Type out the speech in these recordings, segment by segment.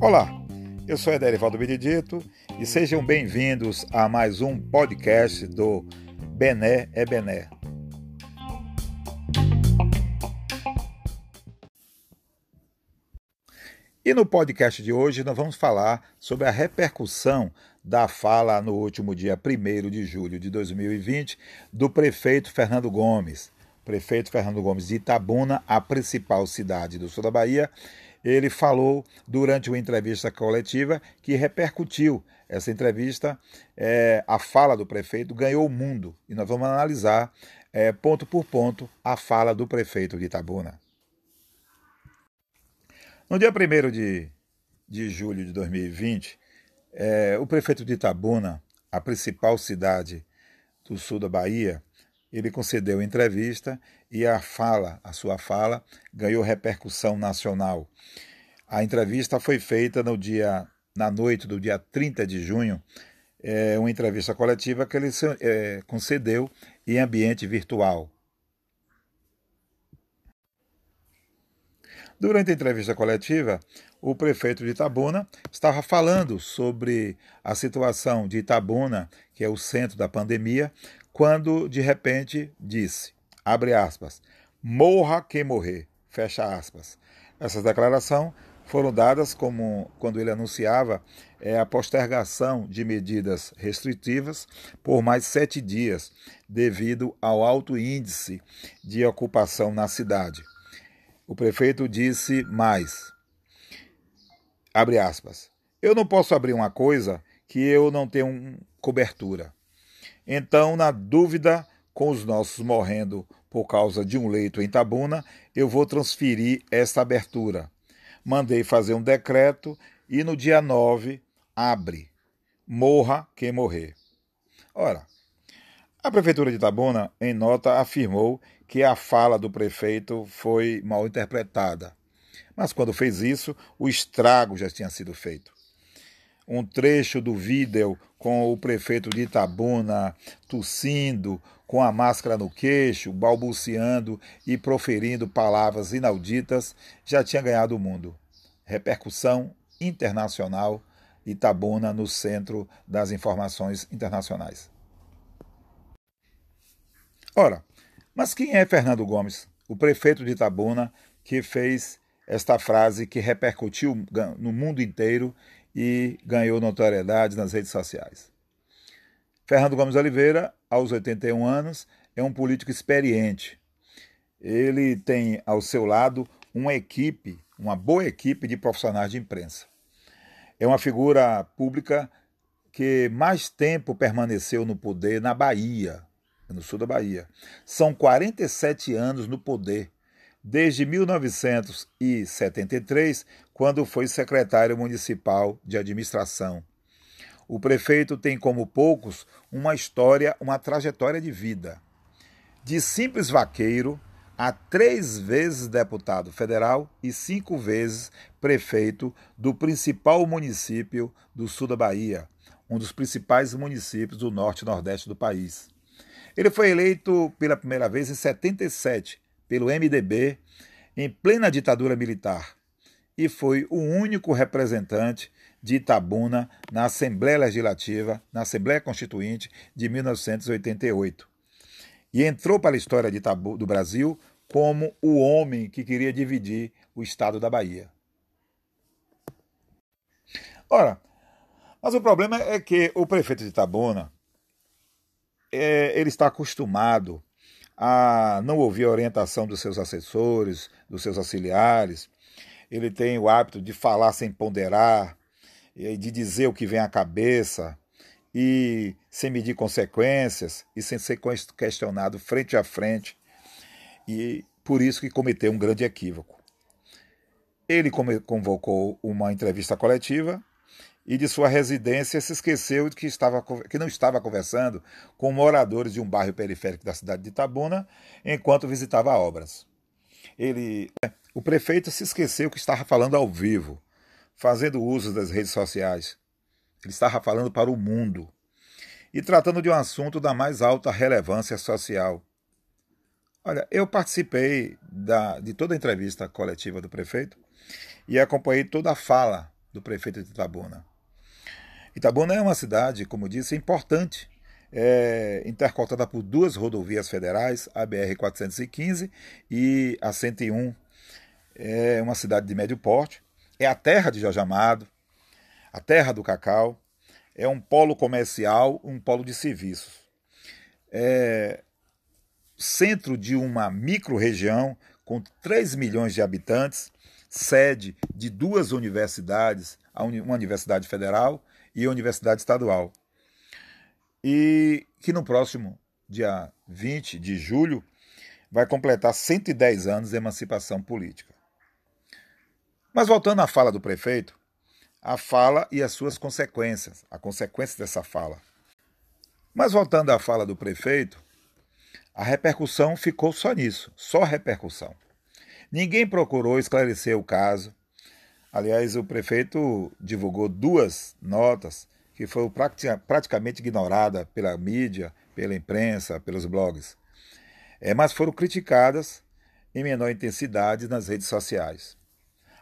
Olá, eu sou Ederivaldo Benedito e sejam bem-vindos a mais um podcast do Bené é Bené. E no podcast de hoje nós vamos falar sobre a repercussão da fala no último dia 1 de julho de 2020 do prefeito Fernando Gomes. Prefeito Fernando Gomes de Itabuna, a principal cidade do sul da Bahia, ele falou durante uma entrevista coletiva que repercutiu essa entrevista, é, a fala do prefeito ganhou o mundo. E nós vamos analisar é, ponto por ponto a fala do prefeito de Itabuna. No dia 1 de, de julho de 2020, é, o prefeito de Itabuna, a principal cidade do sul da Bahia, ele concedeu entrevista e a fala, a sua fala, ganhou repercussão nacional. A entrevista foi feita no dia, na noite do dia 30 de junho, é uma entrevista coletiva que ele é, concedeu em ambiente virtual. Durante a entrevista coletiva, o prefeito de Itabuna estava falando sobre a situação de Itabuna, que é o centro da pandemia, quando de repente disse, abre aspas, morra quem morrer, fecha aspas. Essa declaração foram dadas como quando ele anunciava é, a postergação de medidas restritivas por mais sete dias, devido ao alto índice de ocupação na cidade. O prefeito disse mais, abre aspas, eu não posso abrir uma coisa que eu não tenho cobertura. Então, na dúvida, com os nossos morrendo por causa de um leito em Tabuna, eu vou transferir esta abertura. Mandei fazer um decreto e no dia 9 abre. Morra quem morrer. Ora, a Prefeitura de Tabuna, em nota, afirmou que a fala do prefeito foi mal interpretada. Mas quando fez isso, o estrago já tinha sido feito um trecho do vídeo com o prefeito de Itabuna tossindo, com a máscara no queixo, balbuciando e proferindo palavras inauditas, já tinha ganhado o mundo. Repercussão internacional, Itabuna no centro das informações internacionais. Ora, mas quem é Fernando Gomes, o prefeito de Itabuna, que fez esta frase que repercutiu no mundo inteiro e ganhou notoriedade nas redes sociais. Fernando Gomes Oliveira, aos 81 anos, é um político experiente. Ele tem ao seu lado uma equipe, uma boa equipe de profissionais de imprensa. É uma figura pública que mais tempo permaneceu no poder na Bahia, no sul da Bahia. São 47 anos no poder desde 1973, quando foi secretário municipal de administração. O prefeito tem, como poucos, uma história, uma trajetória de vida. De simples vaqueiro a três vezes deputado federal e cinco vezes prefeito do principal município do sul da Bahia, um dos principais municípios do norte e nordeste do país. Ele foi eleito pela primeira vez em 77 pelo MDB em plena ditadura militar e foi o único representante de Itabuna na Assembleia Legislativa, na Assembleia Constituinte de 1988. E entrou para a história Itabu, do Brasil como o homem que queria dividir o estado da Bahia. Ora, mas o problema é que o prefeito de Itabuna é, ele está acostumado a não ouvir a orientação dos seus assessores, dos seus auxiliares. Ele tem o hábito de falar sem ponderar, de dizer o que vem à cabeça e sem medir consequências e sem ser questionado frente a frente. E por isso que cometeu um grande equívoco. Ele convocou uma entrevista coletiva e de sua residência se esqueceu de que, estava, que não estava conversando com moradores de um bairro periférico da cidade de Itabuna enquanto visitava obras. Ele, o prefeito se esqueceu que estava falando ao vivo, fazendo uso das redes sociais. Ele estava falando para o mundo e tratando de um assunto da mais alta relevância social. Olha, eu participei da, de toda a entrevista coletiva do prefeito e acompanhei toda a fala do prefeito de Itabuna. Itabuna é uma cidade, como disse, importante, é, intercortada por duas rodovias federais, a BR-415 e a 101. É uma cidade de médio porte, é a terra de Jorge Amado, a terra do cacau, é um polo comercial, um polo de serviços. É centro de uma micro-região com 3 milhões de habitantes, sede de duas universidades, uma universidade federal e a universidade estadual. E que no próximo dia 20 de julho vai completar 110 anos de emancipação política. Mas voltando à fala do prefeito, a fala e as suas consequências, a consequência dessa fala. Mas voltando à fala do prefeito, a repercussão ficou só nisso, só repercussão. Ninguém procurou esclarecer o caso. Aliás, o prefeito divulgou duas notas que foram praticamente ignoradas pela mídia, pela imprensa, pelos blogs, é, mas foram criticadas em menor intensidade nas redes sociais.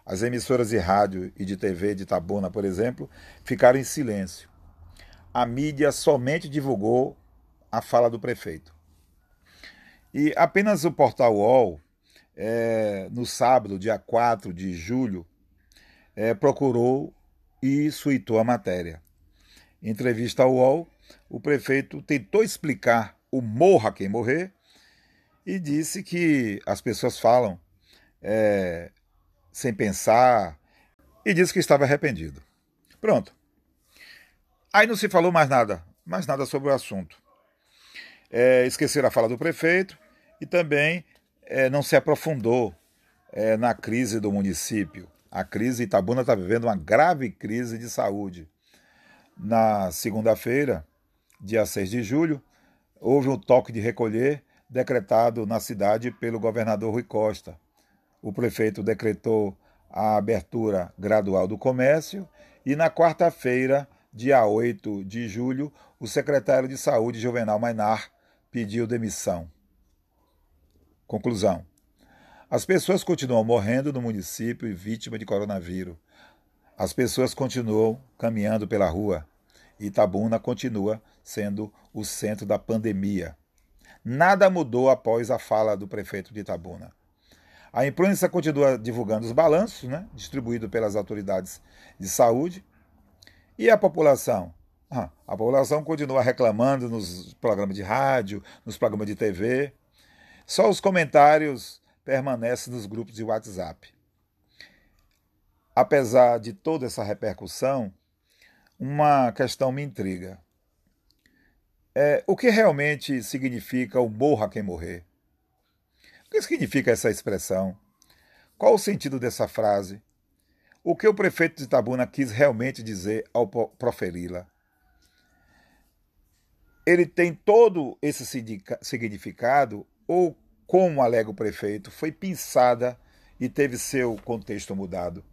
As emissoras de rádio e de TV de Tabuna, por exemplo, ficaram em silêncio. A mídia somente divulgou a fala do prefeito. E apenas o portal UOL é, no sábado, dia 4 de julho, é, procurou e suitou a matéria. Em entrevista ao UOL, o prefeito tentou explicar o morra quem morrer e disse que as pessoas falam é, sem pensar e disse que estava arrependido. Pronto. Aí não se falou mais nada, mais nada sobre o assunto. É, esqueceram a fala do prefeito e também é, não se aprofundou é, na crise do município. A crise, Itabuna está vivendo uma grave crise de saúde. Na segunda-feira, dia 6 de julho, houve um toque de recolher decretado na cidade pelo governador Rui Costa. O prefeito decretou a abertura gradual do comércio e na quarta-feira, dia 8 de julho, o secretário de Saúde, Juvenal Mainar, pediu demissão. Conclusão: as pessoas continuam morrendo no município e vítima de coronavírus. As pessoas continuam caminhando pela rua. Itabuna continua sendo o centro da pandemia. Nada mudou após a fala do prefeito de Itabuna. A imprensa continua divulgando os balanços, né, distribuídos pelas autoridades de saúde. E a população? Ah, a população continua reclamando nos programas de rádio, nos programas de TV. Só os comentários permanecem nos grupos de WhatsApp. Apesar de toda essa repercussão, uma questão me intriga. É, o que realmente significa o morra quem morrer? O que significa essa expressão? Qual o sentido dessa frase? O que o prefeito de Itabuna quis realmente dizer ao proferi-la? Ele tem todo esse significado ou, como alega o prefeito, foi pensada e teve seu contexto mudado?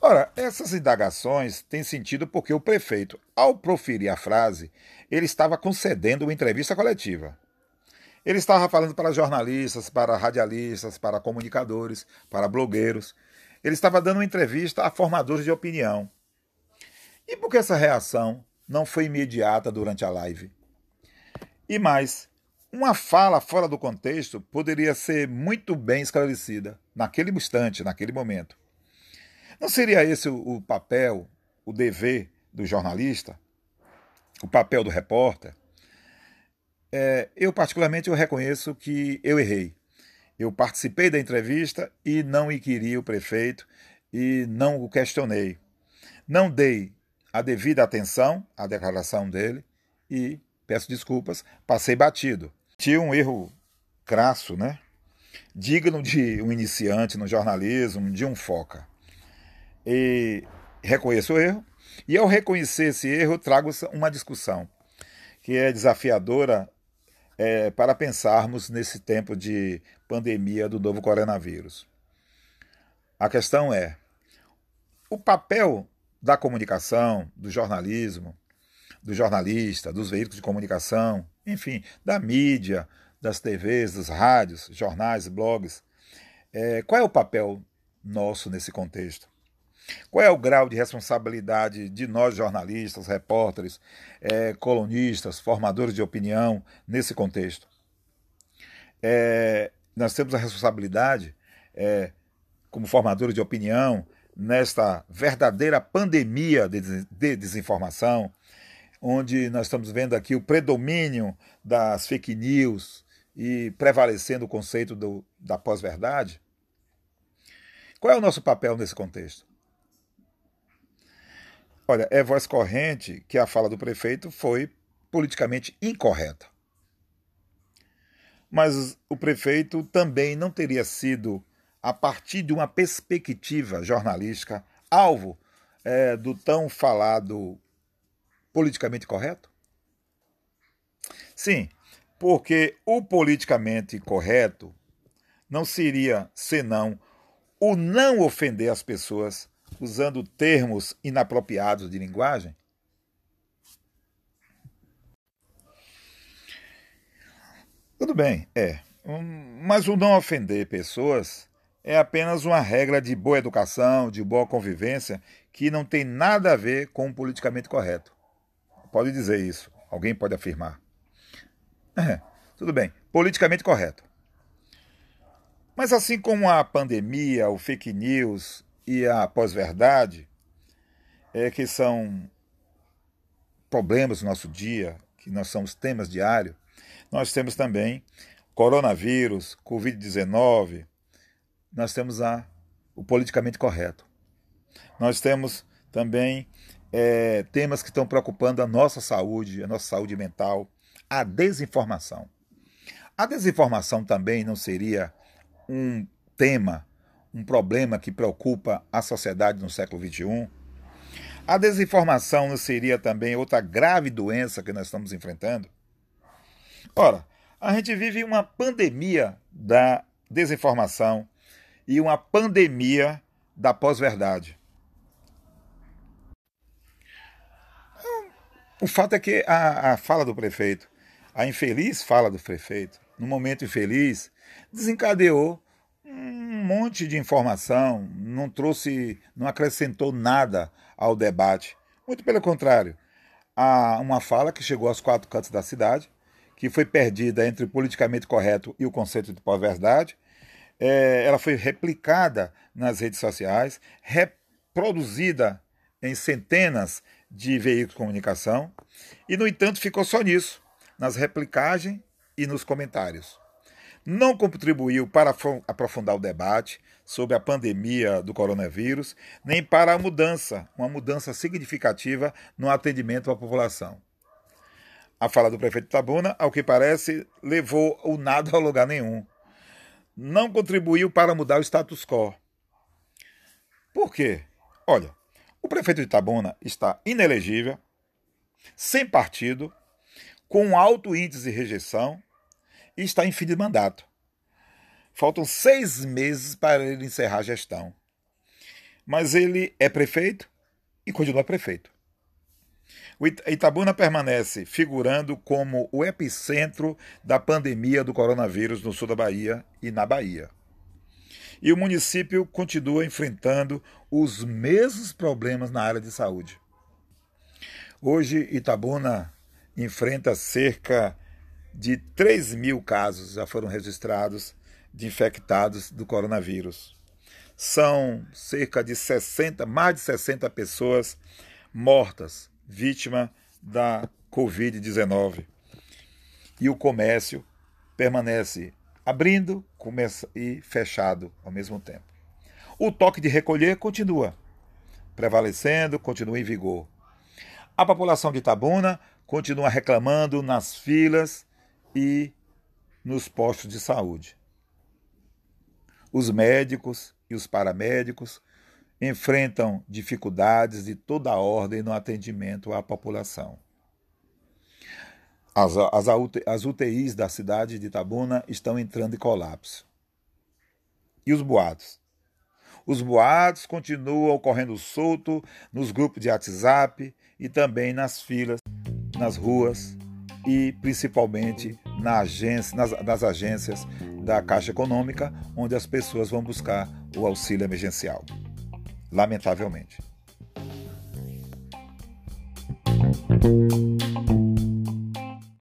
Ora, essas indagações têm sentido porque o prefeito, ao proferir a frase, ele estava concedendo uma entrevista coletiva. Ele estava falando para jornalistas, para radialistas, para comunicadores, para blogueiros. Ele estava dando uma entrevista a formadores de opinião. E por que essa reação não foi imediata durante a live? E mais, uma fala fora do contexto poderia ser muito bem esclarecida naquele instante, naquele momento. Não seria esse o, papel, o dever do jornalista? O papel do repórter? É, eu, particularmente, eu reconheço que eu errei. Eu participei da entrevista e não inquiri o prefeito e não o questionei. Não dei a devida atenção à declaração dele e peço desculpas, passei batido. Tinha um erro crasso, né? Digno de um iniciante no jornalismo, de um foca. E reconheço o erro, e ao reconhecer esse erro, trago uma discussão que é desafiadora é, para pensarmos nesse tempo de pandemia do novo coronavírus. A questão é: o papel da comunicação, do jornalismo, do jornalista, dos veículos de comunicação, enfim, da mídia, das TVs, dos rádios, jornais, blogs. É, qual é o papel nosso nesse contexto? Qual é o grau de responsabilidade de nós, jornalistas, repórteres, é, colunistas, formadores de opinião, nesse contexto? É, nós temos a responsabilidade, é, como formadores de opinião, nesta verdadeira pandemia de, de desinformação, onde nós estamos vendo aqui o predomínio das fake news e prevalecendo o conceito do, da pós-verdade. Qual é o nosso papel nesse contexto? Olha, é voz corrente que a fala do prefeito foi politicamente incorreta. Mas o prefeito também não teria sido, a partir de uma perspectiva jornalística, alvo é, do tão falado politicamente correto? Sim, porque o politicamente correto não seria senão o não ofender as pessoas usando termos inapropriados de linguagem? Tudo bem, é. Mas o não ofender pessoas é apenas uma regra de boa educação, de boa convivência, que não tem nada a ver com o politicamente correto. Pode dizer isso, alguém pode afirmar. É, tudo bem, politicamente correto. Mas assim como a pandemia, o fake news e a pós-verdade, é, que são problemas do nosso dia, que nós somos temas diários, nós temos também coronavírus, Covid-19, nós temos a, o politicamente correto. Nós temos também é, temas que estão preocupando a nossa saúde, a nossa saúde mental, a desinformação. A desinformação também não seria um tema um problema que preocupa a sociedade no século XXI? A desinformação não seria também outra grave doença que nós estamos enfrentando? Ora, a gente vive uma pandemia da desinformação e uma pandemia da pós-verdade. O fato é que a, a, fala do prefeito, a infeliz fala do prefeito, no momento infeliz, desencadeou um monte de informação, não trouxe, não acrescentou nada ao debate. Muito pelo contrário, há uma fala que chegou aos quatro cantos da cidade, que foi perdida entre o politicamente correto e o conceito de pós-verdade. É, ela foi replicada nas redes sociais, reproduzida em centenas de veículos de comunicação, e, no entanto, ficou só nisso, nas replicagens e nos comentários não contribuiu para aprofundar o debate sobre a pandemia do coronavírus, nem para a mudança, uma mudança significativa no atendimento à população. A fala do prefeito Tabuna, ao que parece, levou o nada a lugar nenhum. Não contribuiu para mudar o status quo. Por quê? Olha, o prefeito de Tabuna está inelegível, sem partido, com alto índice de rejeição e está em fim de mandato. Faltam seis meses para ele encerrar a gestão. Mas ele é prefeito e continua prefeito. O Itabuna permanece figurando como o epicentro da pandemia do coronavírus no sul da Bahia e na Bahia. E o município continua enfrentando os mesmos problemas na área de saúde. Hoje, Itabuna enfrenta cerca de 3 mil casos já foram registrados de infectados do coronavírus. São cerca de 60, mais de 60 pessoas mortas, vítima da Covid-19. E o comércio permanece abrindo e fechado ao mesmo tempo. O toque de recolher continua prevalecendo, continua em vigor. A população de Itabuna continua reclamando nas filas e nos postos de saúde. Os médicos e os paramédicos enfrentam dificuldades de toda ordem no atendimento à população. As, as, as UTIs da cidade de Itabuna estão entrando em colapso. E os boatos? Os boatos continuam ocorrendo solto nos grupos de WhatsApp e também nas filas, nas ruas e principalmente na agência, nas, nas agências da Caixa Econômica, onde as pessoas vão buscar o auxílio emergencial. Lamentavelmente.